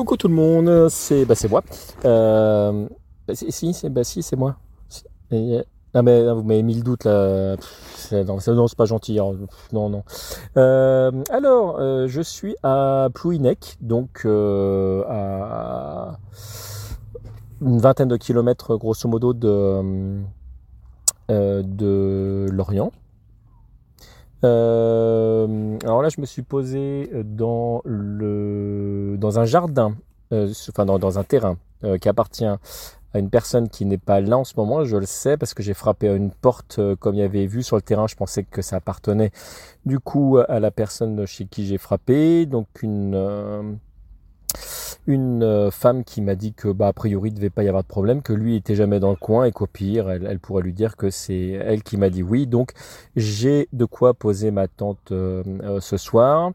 Coucou tout le monde, c'est bah, moi. Euh, bah, si, c'est bah, si, moi. ah mais vous m'avez mis le doute là. non, c'est pas gentil. Hein. Non, non. Euh, alors, euh, je suis à Plouinec, donc à une vingtaine de kilomètres grosso modo de de Lorient. Euh, alors là, je me suis posé dans le dans un jardin, euh, enfin dans, un terrain euh, qui appartient à une personne qui n'est pas là en ce moment. Je le sais parce que j'ai frappé à une porte comme il y avait vu sur le terrain. Je pensais que ça appartenait du coup à la personne chez qui j'ai frappé. Donc une une euh, femme qui m'a dit que bah a priori il devait pas y avoir de problème, que lui était jamais dans le coin et qu'au pire elle, pourrait lui dire que c'est elle qui m'a dit oui. Donc j'ai de quoi poser ma tente euh, euh, ce soir.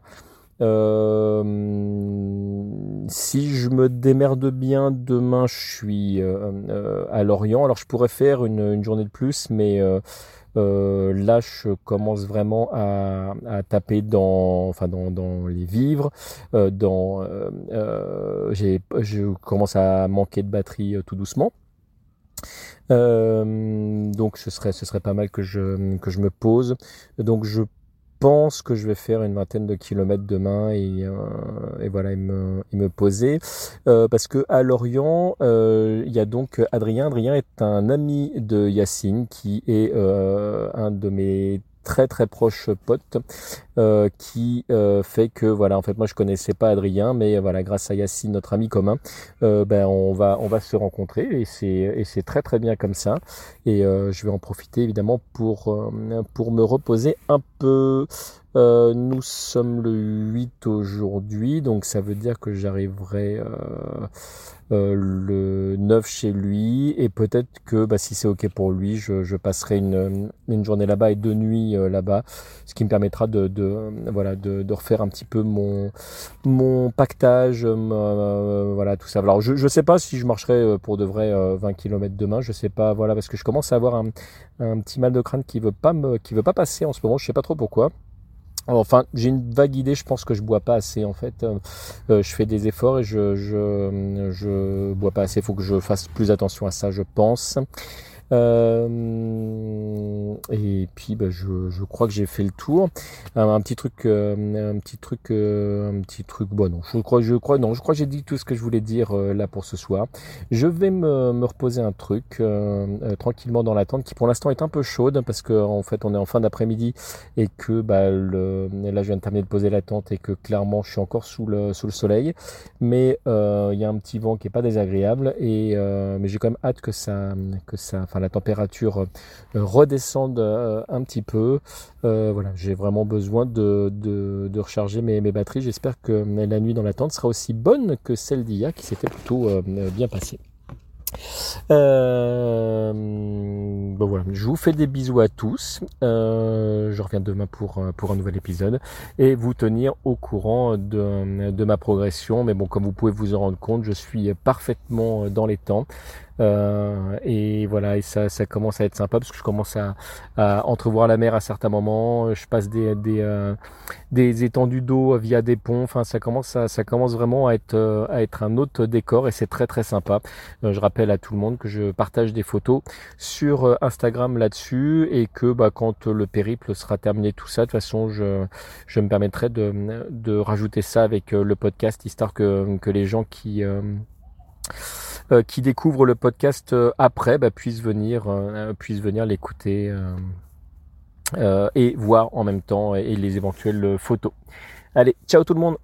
Si je me démerde bien demain, je suis à Lorient. Alors je pourrais faire une, une journée de plus, mais euh, là, je commence vraiment à, taper dans, enfin dans, les vivres. Euh, dans, euh, je commence à manquer de batterie tout doucement. donc ce serait, ce serait pas mal que je, que je me pose. Donc je pense que je vais faire une vingtaine de kilomètres demain et, euh, et voilà, et me, me poser. Euh, parce que à Lorient, euh, il y a donc Adrien. Adrien est un ami de Yacine qui est un de mes très très proche pote euh, qui euh, fait que voilà en fait moi je connaissais pas Adrien mais voilà grâce à Yacine notre ami commun euh, ben on va on va se rencontrer et c'est et c'est très très bien comme ça. Et je vais en profiter évidemment pour pour me reposer un peu nous sommes le 8 aujourd'hui, donc ça veut dire que j'arriverai euh, le 9 chez lui et peut-être que bah, si c'est ok pour lui, je, je passerai une, une journée là-bas et deux nuits euh, là-bas, ce qui me permettra de, de voilà de, de, refaire un petit peu mon mon pactage, euh, voilà tout ça. Alors je je sais pas si je marcherai pour de vrai 20 km demain, je sais pas voilà parce que je commence à avoir un, un petit mal de crâne qui veut veut pas passer en ce moment, je sais pas trop pourquoi. Enfin, j'ai une vague idée, je pense que je bois pas assez en fait. Euh, euh, je fais des efforts et je, je, je bois pas assez. Il faut que je fasse plus attention à ça, je pense. Euh, et puis bah, je, je, crois que j'ai fait le tour. Un, petit truc, euh, un petit truc, euh, un petit truc. Bon non, je crois, je crois non, je crois que j'ai dit tout ce que je voulais dire là pour ce soir. Je vais me, me reposer un truc tranquillement dans la tente qui pour l'instant est un peu chaude parce que en fait on est en fin d'après-midi et que bah, le, là je viens de terminer de poser la tente et que clairement je suis encore sous le sous le soleil, mais il y a un petit vent qui est pas désagréable et mais j'ai quand même hâte que ça que ça la température euh, redescende euh, un petit peu. Euh, voilà, j'ai vraiment besoin de, recharger mes, batteries. J'espère que la nuit dans la tente sera aussi bonne que celle d'hier qui s'était plutôt bien passée. Bon voilà, je vous fais des bisous à tous. Euh, je reviens demain pour, pour un nouvel épisode et vous tenir au courant de, de ma progression. Mais bon, comme vous pouvez vous en rendre compte, je suis parfaitement dans les temps. Euh, et voilà, et ça, commence à être sympa parce que je commence à, à entrevoir la mer à certains moments. Je passe des, des, euh, des étendues d'eau via des ponts. Enfin, ça commence, ça commence vraiment à être, euh, à être un autre décor et c'est très très sympa. je rappelle à tout le monde que je partage des photos sur Instagram là-dessus et que bah, quand le périple sera terminé, tout ça, de toute façon, je, je me permettrai de, de rajouter ça avec le podcast histoire que, que les gens qui euh, qui découvrent le podcast euh, après bah, puissent venir, euh, puissent venir l'écouter et voir en même temps et les éventuelles photos. Allez, ciao tout le monde